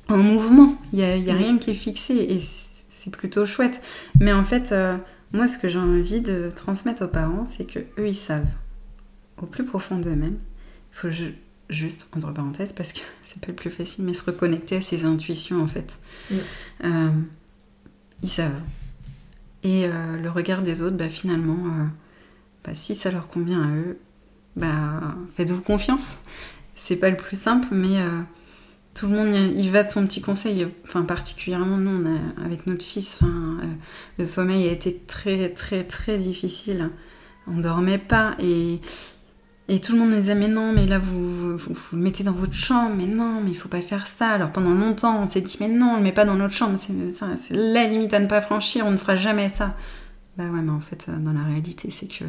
en mouvement, il n'y a, y a mm. rien qui est fixé, et c'est plutôt chouette. Mais en fait... Euh, moi, ce que j'ai envie de transmettre aux parents, c'est que eux, ils savent. au plus profond d'eux-mêmes. Il faut juste, entre parenthèses, parce que c'est pas le plus facile, mais se reconnecter à ses intuitions en fait. Euh, ils savent. Et euh, le regard des autres, bah, finalement, euh, bah, si ça leur convient à eux, bah, faites-vous confiance. C'est pas le plus simple, mais tout le monde il va de son petit conseil. Enfin, particulièrement nous, avec notre fils, le sommeil a été très, très, très difficile. On dormait pas et et tout le monde me disait, mais non, mais là, vous, vous, le mettez dans votre chambre, mais non, mais il faut pas faire ça. Alors pendant longtemps, on s'est dit, mais non, on le met pas dans notre chambre, c'est la limite à ne pas franchir, on ne fera jamais ça. Bah ouais, mais en fait, dans la réalité, c'est que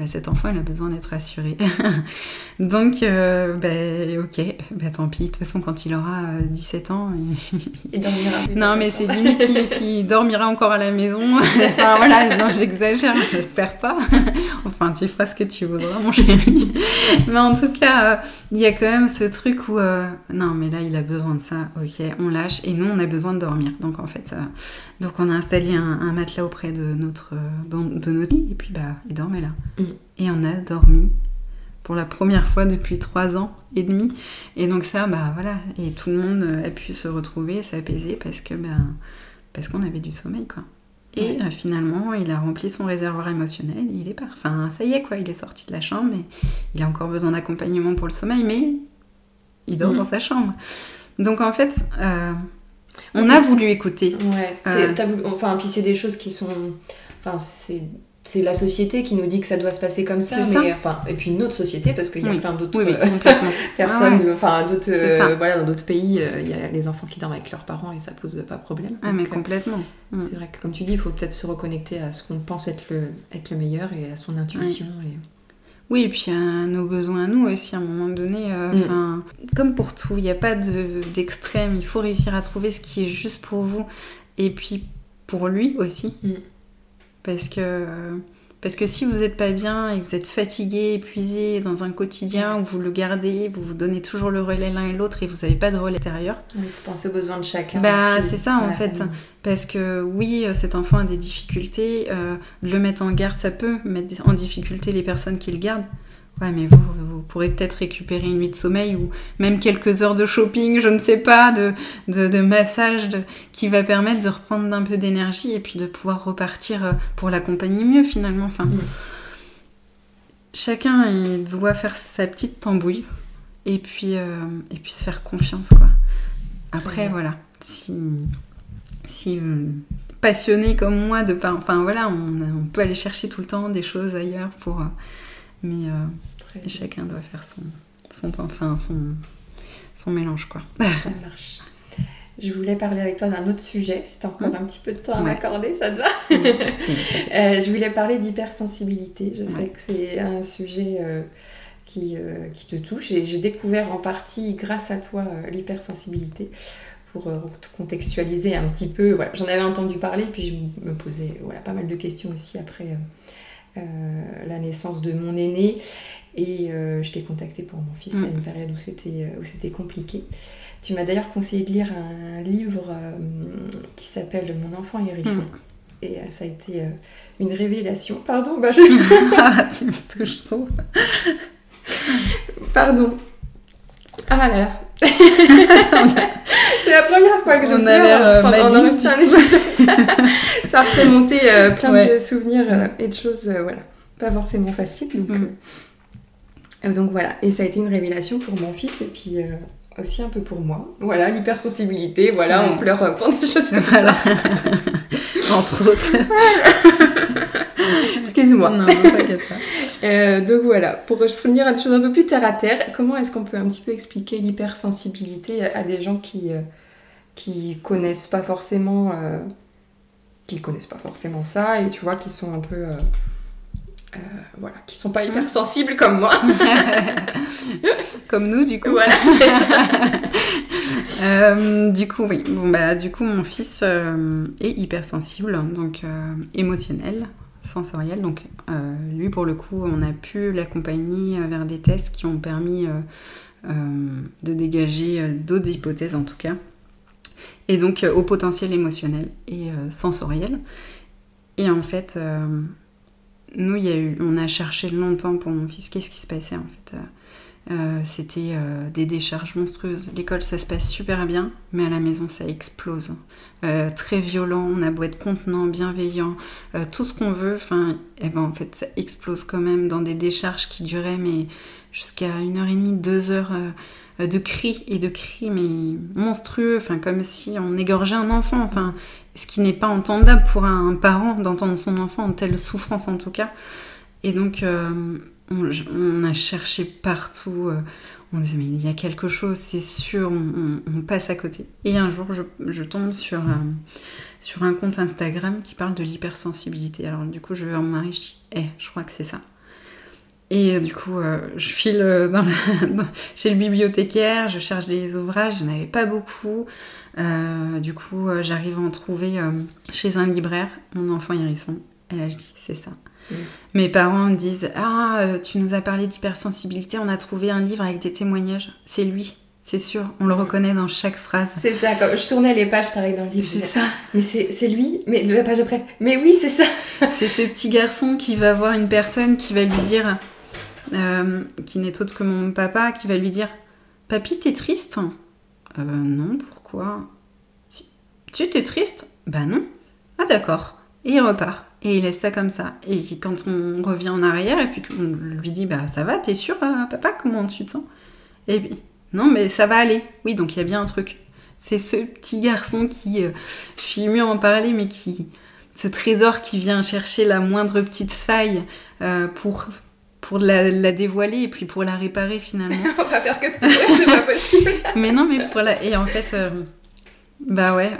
bah, cet enfant, il a besoin d'être assuré. Donc, euh, bah, ok, bah, tant pis. De toute façon, quand il aura 17 euh, ans, il, dormira. Non, mais c'est limite s'il dormira encore à la maison. enfin, voilà, non, j'exagère, j'espère pas. enfin, tu feras ce que tu voudras, mon chéri. mais en tout cas, euh, il y a quand même ce truc où, non, mais là, il a besoin de ça. Ok, on lâche. Et nous, on a besoin de dormir. Donc, en fait, donc on a installé un, matelas auprès de notre, de notre lit. Et puis, bah, il dormait là. Mm. Et on a dormi pour la première fois depuis trois ans et demi. Et donc ça, bah voilà, et tout le monde a pu se retrouver, s'apaiser parce que ben parce qu'on avait du sommeil quoi. Et euh, finalement, il a rempli son réservoir émotionnel, il est parfait. Enfin, ça y est quoi, il est sorti de la chambre, mais il a encore besoin d'accompagnement pour le sommeil, mais il dort mm. dans sa chambre. Donc en fait, euh, on a voulu écouter. Ouais. Euh, enfin, puis c'est des choses qui sont, enfin c'est c'est la société qui nous dit que ça doit se passer comme ça, mais enfin et puis notre société parce qu'il y a plein d'autres euh, personnes, ah enfin d'autres euh, voilà dans d'autres pays euh, il y a les enfants qui dorment avec leurs parents et ça pose pas problème. Ah mais complètement. Mm. C'est vrai que comme tu dis il faut peut-être se reconnecter à ce qu'on pense être le être le meilleur et à son intuition et oui, et puis à nos besoins à nous aussi, à un moment donné. Mm. Comme pour tout, il n'y a pas d'extrême. il faut réussir à trouver ce qui est juste pour vous. Et puis pour lui aussi. Mm. Parce que, parce que si vous n'êtes pas bien et vous êtes fatigué, épuisé dans un quotidien où vous le gardez, vous vous donnez toujours le relais l'un et l'autre et vous n'avez pas de relais extérieur. Il faut penser aux besoins de chacun. Bah, c'est ça en fait. Parce que oui, cet enfant a des difficultés. Euh, le mettre en garde, ça peut mettre en difficulté les personnes qui le gardent. Ouais, mais vous, vous pourrez peut-être récupérer une nuit de sommeil ou même quelques heures de shopping, je ne sais pas, de, de, massage qui va permettre de reprendre d'un peu d'énergie et puis de pouvoir repartir euh, pour l'accompagner mieux finalement. Enfin. Chacun il doit faire sa petite tambouille et puis, euh, et puis se faire confiance. quoi. Après, voilà, si, si euh, passionné comme moi de pas. Enfin voilà, on, on, peut aller chercher tout le temps des choses ailleurs pour. mais chacun doit faire son, son, enfin, son, son mélange, quoi. Ça marche. Je voulais parler avec toi d'un autre sujet, si tu as encore mmh. un petit peu de temps à m'accorder, ça te va euh, Je voulais parler d'hypersensibilité. Je sais que c'est un sujet euh, qui, euh, qui, te touche et j'ai découvert en partie, grâce à toi, l'hypersensibilité pour contextualiser un petit peu. Voilà, J'en avais entendu parler, puis je me posais voilà, pas mal de questions aussi après la naissance de mon aîné. Et euh, je t'ai contacté pour mon fils à mm. une période où c'était, euh, où c'était compliqué. Tu m'as d'ailleurs conseillé de lire un livre euh, qui s'appelle Mon enfant hérisson. Mm. Et ça a été une révélation. Pardon, bah je... ah, tu me touches trop. Pardon. Ah là là. c'est la première fois que je On pleure pendant un épisode. ça a fait monter plein de souvenirs et de choses, voilà, pas forcément faciles. Donc, mm. Euh, donc voilà, et ça a été une révélation pour mon fils et puis euh, aussi un peu pour moi. Voilà, l'hypersensibilité, voilà, on pleure pour des choses comme ça. Entre autres. Excuse-moi. Non, t'inquiète pas. Euh, donc voilà, pour revenir à des choses un peu plus terre à terre, comment est-ce qu'on peut un petit peu expliquer l'hypersensibilité à des gens qui, qui connaissent pas forcément qui connaissent pas forcément ça et tu vois qui sont un peu euh, voilà, qui sont pas hyper sensibles comme moi. comme nous, du coup. Voilà, euh, du coup, oui. Bon, bah, du coup, mon fils euh, est hypersensible, donc émotionnel, sensoriel. Donc, lui, pour le coup, on a pu l'accompagner vers des tests qui ont permis de dégager d'autres hypothèses, en tout cas. Et donc, au potentiel émotionnel et sensoriel. Et en fait nous, on a cherché longtemps pour mon fils qu'est-ce qui se passait en fait. Euh, c'était euh, des décharges monstrueuses. L'école, ça se passe super bien, mais à la maison, ça explose. Euh, très violent, on a beau être contenant, bienveillant, tout ce qu'on veut, enfin, eh ben, en fait, ça explose quand même dans des décharges qui duraient mais jusqu'à une heure et demie, deux heures de cris et de cris mais monstrueux, enfin, comme si on égorgeait un enfant, ce qui n'est pas entendable pour un parent d'entendre son enfant en telle souffrance en tout cas. Et donc on, a cherché partout. Euh, on disait, mais il y a quelque chose, c'est sûr, on, passe à côté. Et un jour, je, tombe sur, sur un compte Instagram qui parle de l'hypersensibilité. Alors, du coup, je vais voir mon mari, je dis, eh, je crois que c'est ça. Et euh, du coup, euh, je file chez le bibliothécaire, je cherche des ouvrages, je n'avais pas beaucoup. Du coup, j'arrive à en trouver chez un libraire, mon enfant hérisson. Et là, je dis, c'est ça. Mm. Mes parents me disent Ah, euh, tu nous as parlé d'hypersensibilité, on a trouvé un livre avec des témoignages. C'est lui, c'est sûr, on le mm. reconnaît dans chaque phrase. C'est ça, quand je tournais les pages pareil dans le livre. C'est ça. Mais c'est lui, mais de la page après. Mais oui, c'est ça. c'est ce petit garçon qui va voir une personne qui va lui dire, euh, qui n'est autre que mon papa, qui va lui dire Papy, t'es triste? Euh, Non, pourquoi? Tu t'es triste Bah non. Ah d'accord. Et il repart. Et il laisse ça comme ça. Et quand on revient en arrière et puis qu'on lui dit Bah ça va, t'es sûr, euh, papa Comment tu te sens? Et puis Non, mais ça va aller. Oui, donc il y a bien un truc. C'est ce petit garçon qui, euh, je suis mieux en parler, mais qui. Ce trésor qui vient chercher la moindre petite faille euh, pour pour la, dévoiler et puis pour la réparer finalement. on va faire que c'est pas possible. mais non, mais pour la. Et en fait, bah ouais,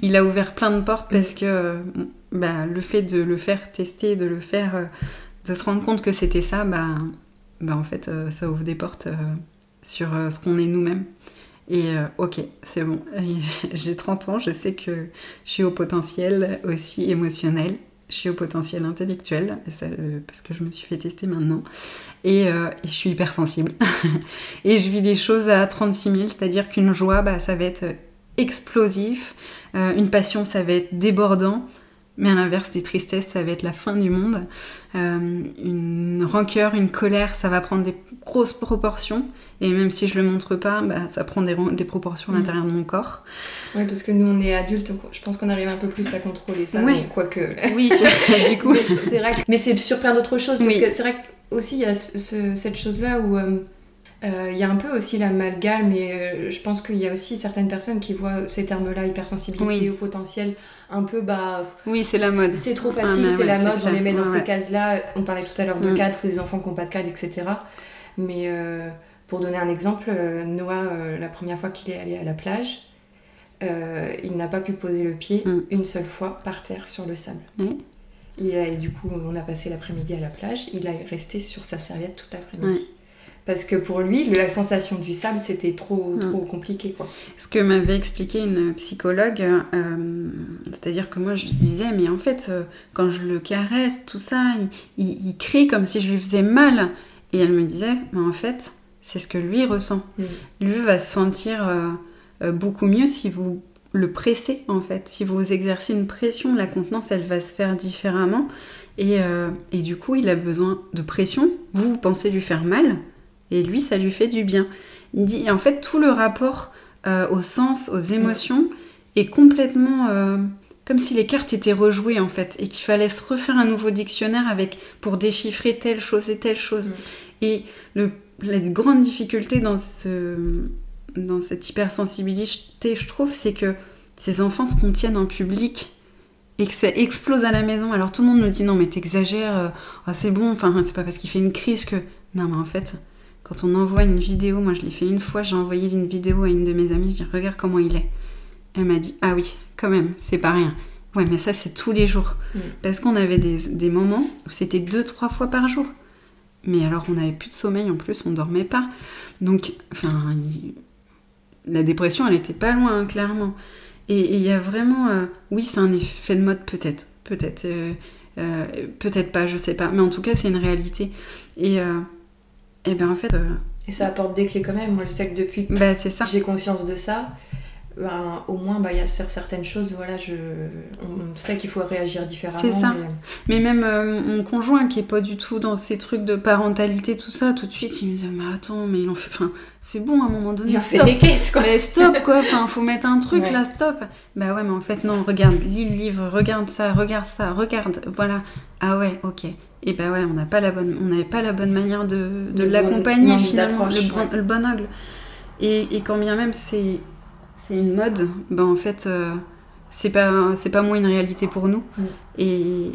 il a ouvert plein de portes parce que euh, bah, le fait de le faire tester, de le faire, euh, de se rendre compte que c'était ça, bah, bah en fait, euh, ça ouvre des portes sur ce qu'on est nous-mêmes. Et ok, c'est bon, j'ai 30 ans, je sais que je suis au potentiel aussi émotionnel, je suis au potentiel intellectuel, parce que je me suis fait tester maintenant, et, je suis hypersensible. et je vis les choses à 36 000, c'est-à-dire qu'une joie, bah, ça va être explosif, euh, une passion, ça va être débordant, mais à l'inverse, des tristesses, ça va être la fin du monde. Euh, une rancœur, une colère, ça va prendre des grosses proportions. Et même si je le montre pas, bah, ça prend des, des proportions à mm. l'intérieur de mon corps. Oui, parce que nous, on est adultes, je pense qu'on arrive un peu plus à contrôler ça. Oui. Quoique. Oui, du coup. c'est vrai Mais c'est sur plein d'autres choses. Parce que c'est vrai aussi, il y a cette chose-là où. Euh, euh, il y a un peu aussi l'amalgame, mais euh, je pense qu'il y a aussi certaines personnes qui voient ces termes-là, hypersensibilité au potentiel, un peu bah. Oui, c'est la mode. C'est trop facile, ah, c'est la mode, on les met dans ces cases-là. On parlait tout à l'heure de mm. cadres, c'est des enfants qui n'ont pas de cadre, etc. Mais euh, pour donner un exemple, Noah, la première fois qu'il est allé à la plage, il n'a pas pu poser le pied mm. une seule fois par terre sur le sable. Il a, et du coup, on a passé l'après-midi à la plage, il a resté sur sa serviette toute l'après-midi parce que pour lui, la sensation du sable, c'était trop, mm. trop compliqué. Quoi. Ce que m'avait expliqué une psychologue, euh, c'est-à-dire que moi je lui disais, mais en fait, euh, quand je le caresse, tout ça, il, crie comme si je lui faisais mal. Et elle me disait, mais en fait, c'est ce que lui ressent. Mm. Lui va se sentir euh, beaucoup mieux si vous le pressez, en fait. Si vous exercez une pression, la contenance, elle va se faire différemment. Et, et du coup, il a besoin de pression. Vous, vous pensez lui faire mal, et lui, ça lui fait du bien. Il dit, et en fait, tout le rapport euh, au sens, aux émotions, est complètement euh, comme si les cartes étaient rejouées en fait, et qu'il fallait se refaire un nouveau dictionnaire avec pour déchiffrer telle chose et telle chose. Mm. Et le, la grande difficulté dans, ce, dans cette hypersensibilité, je trouve, c'est que ces enfants se contiennent en public et que ça explose à la maison. Alors tout le monde me dit non mais t'exagères, euh, oh, c'est bon, enfin c'est pas parce qu'il fait une crise que... Non mais en fait, quand on envoie une vidéo, moi je l'ai fait une fois, j'ai envoyé une vidéo à une de mes amies, je dis regarde comment il est. Elle m'a dit ah oui, quand même, c'est pas rien. Ouais, mais ça c'est tous les jours. Mm. Parce qu'on avait des, moments où c'était deux, trois fois par jour. Mais alors on n'avait plus de sommeil en plus, on dormait pas. Donc, enfin, la dépression elle était pas loin, clairement. Et il y a vraiment, euh, oui, c'est un effet de mode peut-être, peut-être, euh, euh, peut-être pas, je sais pas. Mais en tout cas, c'est une réalité. Et et bien en fait. Euh, et ça apporte des clés quand même. Moi je sais que depuis que ça. j'ai conscience de ça, ben, au moins, bah, il y a certaines choses, voilà, je, on sait qu'il faut réagir différemment. C'est ça. Mais, même euh, mon conjoint qui est pas du tout dans ces trucs de parentalité, tout ça, tout de suite, il me dit Mais attends, mais il en fait. Enfin, c'est bon à un moment donné. Il stop. fait des caisses, quoi. Mais stop, quoi. Enfin, faut mettre un truc là, stop. Bah ouais, mais en fait, non, regarde, lis le livre, regarde ça, regarde ça, regarde, voilà. Ah ouais, ok. Et bah ouais, on n'a pas la bonne, on n'avait pas la bonne manière de, de l'accompagner finalement, le, bon, le bon angle. Et, et quand bien même c'est c'est une mode, ben en fait, euh, c'est pas, c'est pas moins une réalité pour nous. Mm. Et,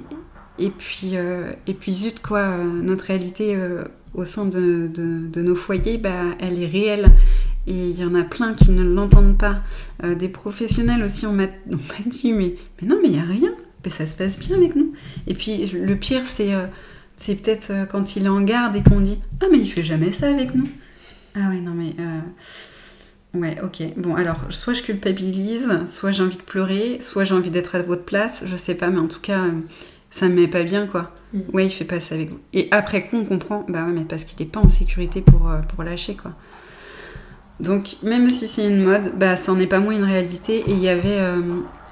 et, puis, euh, et puis, zut, quoi, euh, notre réalité au sein de, de, nos foyers, bah, elle est réelle. Et il y en a plein qui ne l'entendent pas. des professionnels aussi, on m'a dit, mais, mais non, mais il n'y a rien. Mais ça se passe bien avec nous. Et puis, le pire, c'est c'est peut-être quand il est en garde et qu'on dit, ah, mais il fait jamais ça avec nous. Ah ouais, non, mais Ouais, ok. Bon, alors, soit je culpabilise, soit j'ai envie de pleurer, soit j'ai envie d'être à votre place, je sais pas, mais en tout cas, ça me met pas bien, quoi. Mm. Ouais, il fait pas ça avec vous. Et après coup, on comprend, bah ouais, mais parce qu'il est pas en sécurité pour, euh, pour lâcher, quoi. Donc, même si c'est une mode, bah ça en est pas moins une réalité. Et il y avait.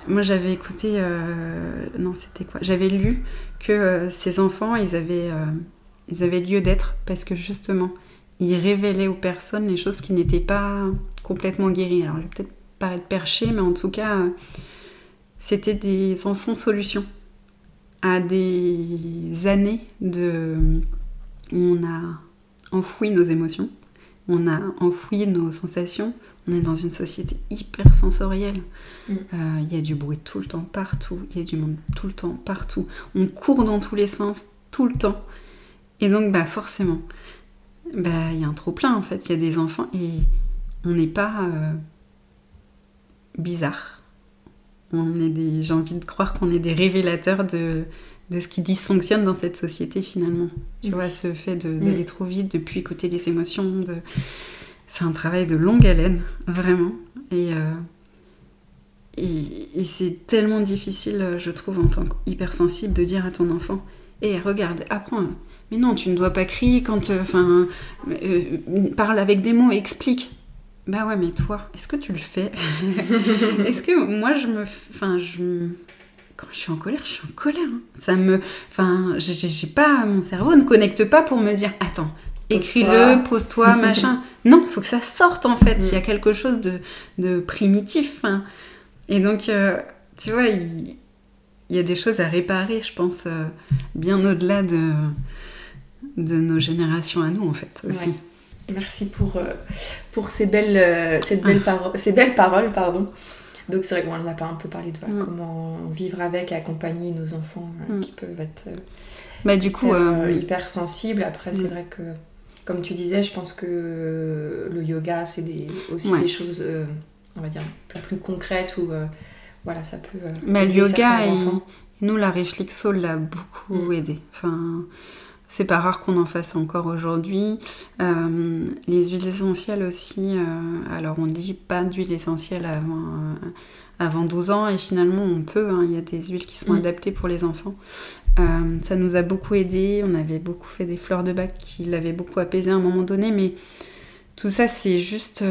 Euh, moi, j'avais écouté. Euh, non, c'était quoi? J'avais lu que ces enfants, ils avaient, ils avaient lieu d'être parce que justement, ils révélaient aux personnes les choses qui n'étaient pas complètement guéri. Alors, je vais peut-être paraître perché, mais en tout cas, euh, c'était des enfants solutions à des années de. On a enfoui nos émotions, on a enfoui nos sensations. On est dans une société hyper sensorielle. Mm. Euh, il y a du bruit tout le temps, partout. Il y a du monde tout le temps, partout. On court dans tous les sens, tout le temps. Et donc, bah, forcément, bah, il y a un trop plein en fait. Il y a des enfants et on n'est pas euh, bizarre. On est des, j'ai envie de croire qu'on est des révélateurs de, de ce qui dysfonctionne dans cette société finalement. Tu vois, ce fait d'aller trop vite, de plus écouter les émotions, de... c'est un travail de longue haleine, vraiment. Et, euh, et, c'est tellement difficile, je trouve, en tant qu'hypersensible, de dire à ton enfant Hé, regarde, apprends. Mais non, tu ne dois pas crier quand. Euh, enfin, parle avec des mots, explique. Bah ouais, mais toi, est-ce que tu le fais Est-ce que moi, je me. Enfin, je. Quand je suis en colère, je suis en colère. Hein. Ça me. Enfin, j'ai pas. Mon cerveau ne connecte pas pour me dire Attends, écris-le, pose-toi, machin. non, il faut que ça sorte en fait. Il y a mm. quelque chose de, de primitif. Hein. Et donc, euh, tu vois, il, y a des choses à réparer, je pense, euh, bien au-delà de, de nos générations à nous en fait aussi. Merci pour, euh, pour ces, belles, cette belle ah. ces belles paroles. Pardon. Donc c'est vrai qu'on en a pas un peu parlé de mm. comment vivre avec et accompagner nos enfants euh, mm. qui peuvent être bah, du coup, hyper sensibles. Après, c'est vrai que, comme tu disais, je pense que le yoga, c'est des, aussi des choses, on va dire, un peu plus concrètes où voilà, ça peut... Mais le yoga, nous, la réflexo l'a beaucoup aidé. Enfin c'est pas rare qu'on en fasse encore aujourd'hui. Euh, les huiles essentielles aussi, euh, alors on dit pas d'huile essentielle avant, euh, avant 12 ans et finalement on peut, hein. il y a des huiles qui sont mm. adaptées pour les enfants. Ça nous a beaucoup aidé, on avait beaucoup fait des fleurs de bac qui l'avaient beaucoup apaisé à un moment donné, mais tout ça c'est juste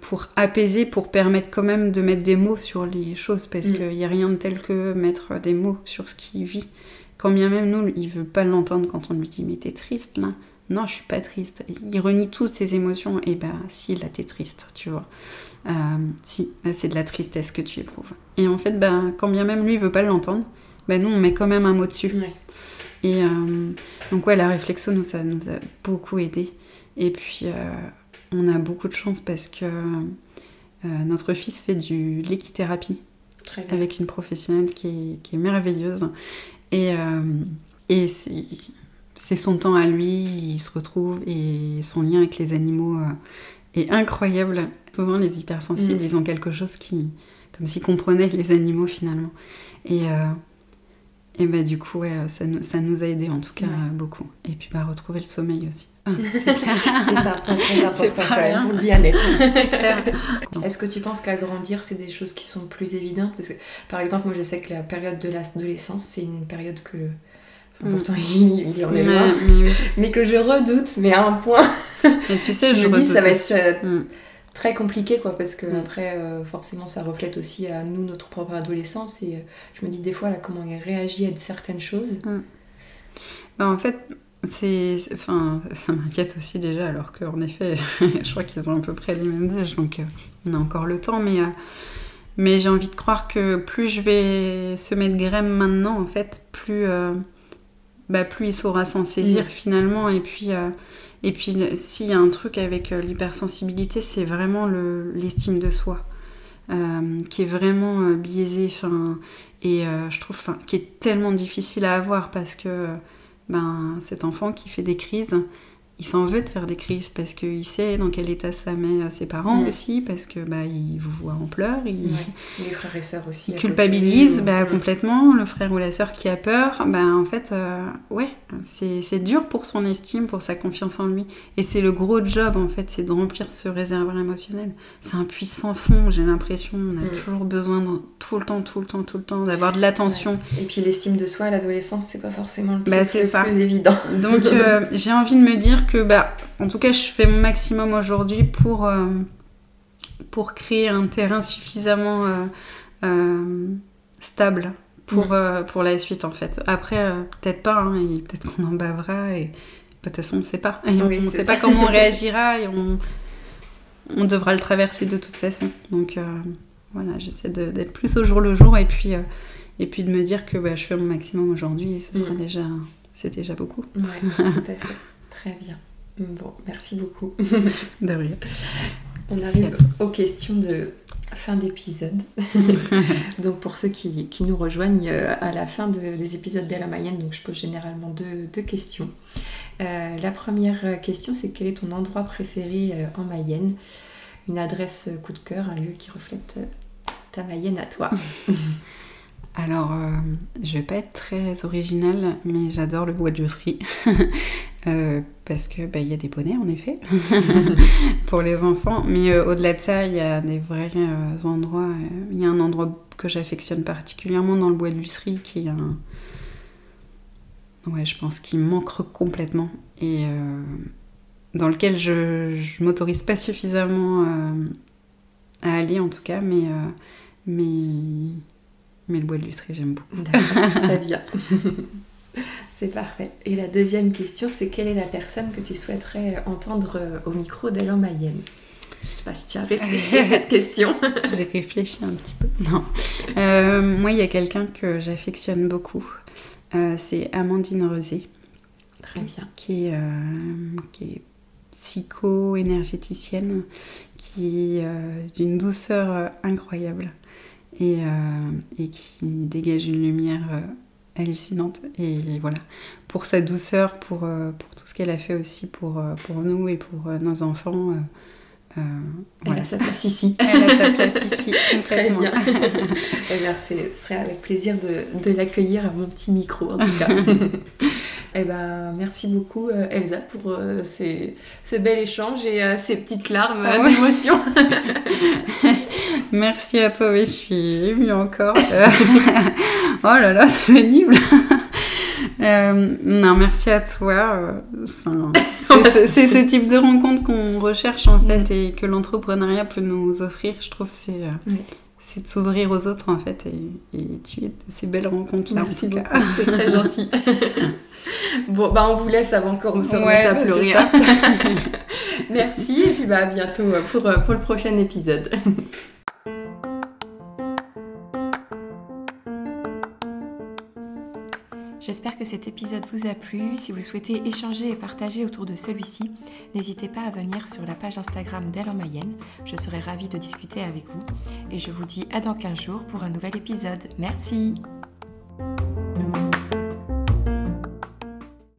pour apaiser, pour permettre quand même de mettre des mots sur les choses, parce mm. qu'il n'y a rien de tel que mettre des mots sur ce qui vit. Quand bien même nous, il veut pas l'entendre quand on lui dit mais t'es triste là? Non, je suis pas triste. Il renie toutes ses émotions. Et ben si, là t'es triste, tu vois. Euh, si, c'est de la tristesse que tu éprouves. Et en fait, ben, quand bien même lui il veut pas l'entendre, ben nous on met quand même un mot dessus. Et euh, donc ouais, la réflexion, nous, ça nous a beaucoup aidé. Et puis euh, on a beaucoup de chance parce que notre fils fait du l'équithérapie avec une professionnelle qui qui est merveilleuse et, euh, et c'est son temps à lui, il se retrouve et son lien avec les animaux euh, est incroyable. Souvent, les hypersensibles, mm. ils ont quelque chose qui, comme s'ils comprenaient les animaux finalement. Et, euh, et bah, du coup, ouais, ça, nous, ça nous a aidé en tout cas beaucoup. Et puis, bah, retrouver le sommeil aussi. Ah, c'est important quand même pour le bien-être. c'est clair. Est-ce que tu penses qu'à grandir, c'est des choses qui sont plus évidentes? Parce que, par exemple, moi, je sais que la période de l'adolescence, c'est une période que. Mm. Pourtant, il, en est loin. Mais, que je redoute, mais à un point. Mais tu sais, je, je me dis, ça va être. Euh, mm. Très compliqué quoi parce que après euh, forcément ça reflète aussi à nous notre propre adolescence et je me dis des fois là comment il réagit à certaines choses. Bah, en fait c'est enfin ça m'inquiète aussi déjà alors qu'en effet je crois qu'ils ont à peu près les mêmes âges donc on a encore le temps mais mais j'ai envie de croire que plus je vais semer de graines maintenant, en fait, plus, euh, bah, plus il saura s'en saisir mm. finalement. Et puis, euh, et puis s'il y a un truc avec euh, l'hypersensibilité, c'est vraiment l'estime de soi. qui est vraiment biaisé et je trouve qui est tellement difficile à avoir parce que ben, cet enfant qui fait des crises, il s'en veut de faire des crises parce qu'il sait dans quel état ça met euh, ses parents aussi, parce que bah, il vous voit en pleurs. Il... Les frères et sœurs aussi. Il culpabilise bah, complètement. Le frère ou la sœur qui a peur, bah, en fait, euh, ouais, c'est dur pour son estime, pour sa confiance en lui. Et c'est le gros job, en fait, c'est de remplir ce réservoir émotionnel. C'est un puissant fond, j'ai l'impression. On a mm. toujours besoin, de, tout le temps, tout le temps, tout le temps, d'avoir de l'attention. Et puis l'estime de soi à l'adolescence, c'est pas forcément le bah, plus évident. Donc euh, j'ai envie de me dire que, bah, en tout cas, je fais mon maximum aujourd'hui pour, euh, pour créer un terrain suffisamment euh, stable pour, mm. pour la suite, en fait. Après, peut-être pas, hein, et peut-être qu'on en bavera, et de toute façon, on ne sait pas. on ne sait pas comment on réagira, et on, on devra le traverser de toute façon. Donc voilà, j'essaie d'être plus au jour le jour, et puis, et puis de me dire que bah, je fais mon maximum aujourd'hui, et ce sera mm. déjà... C'est déjà beaucoup. Tout à fait. Très bien. Bon, merci beaucoup. De rien. On arrive aux questions de fin d'épisode. donc pour ceux qui, nous rejoignent euh, à la fin des épisodes d'Ella Mayenne, donc je pose généralement deux, questions. Euh, la première question, c'est quel est ton endroit préféré euh, en Mayenne? Une adresse coup de cœur, un lieu qui reflète ta Mayenne à toi. Alors, euh, je vais pas être très originale, mais j'adore le bois de jusserie. Euh, parce que bah, il y a des poneys en effet pour les enfants. Mais euh, au-delà de ça, il y a des vrais endroits. Il y a un endroit que j'affectionne particulièrement dans le bois de Lusserie qui est un. Ouais, je pense qu'il manque complètement. Et dans lequel je, je m'autorise pas suffisamment à aller en tout cas, mais. mais mais le bois de Lusserie, j'aime beaucoup. Très bien. c'est parfait. Et la deuxième question, c'est quelle est la personne que tu souhaiterais entendre euh, au micro d'Alain Mayenne? Je sais pas si tu as réfléchi à cette question. J'ai réfléchi un petit peu. Non. Euh, moi, il y a quelqu'un que j'affectionne beaucoup. Euh, c'est Amandine Rosé. Très bien. Qui est, qui est psycho-énergéticienne, qui est d'une douceur incroyable et, et qui dégage une lumière hallucinante. Et voilà, pour sa douceur, pour, euh, pour tout ce qu'elle a fait aussi pour, pour nous et pour nos enfants. Euh, elle a sa place ici. Elle a sa place ici, Très bien. eh bien, ce serait avec plaisir de, de l'accueillir à mon petit micro, en tout cas. eh ben, merci beaucoup, Elsa, pour ce bel échange et ces petites larmes ah d'émotion. Merci à toi, oui, je suis émue encore. Euh, oh là là, c'est pénible. Euh, non, merci à toi. Euh, c'est ce type de rencontre qu'on recherche en fait mm. et que l'entrepreneuriat peut nous offrir. Je trouve c'est c'est de s'ouvrir aux autres en fait et, et tu es ces belles rencontres là. Merci beaucoup, c'est très gentil. bon, bah on vous laisse avant qu'on se ouais, à bah, pleurer. Merci et puis bah à bientôt pour, pour le prochain épisode. J'espère que cet épisode vous a plu. Si vous souhaitez échanger et partager autour de celui-ci, n'hésitez pas à venir sur la page Instagram d'Elle en Mayenne. Je serai ravie de discuter avec vous. Et je vous dis à dans 15 jours pour un nouvel épisode. Merci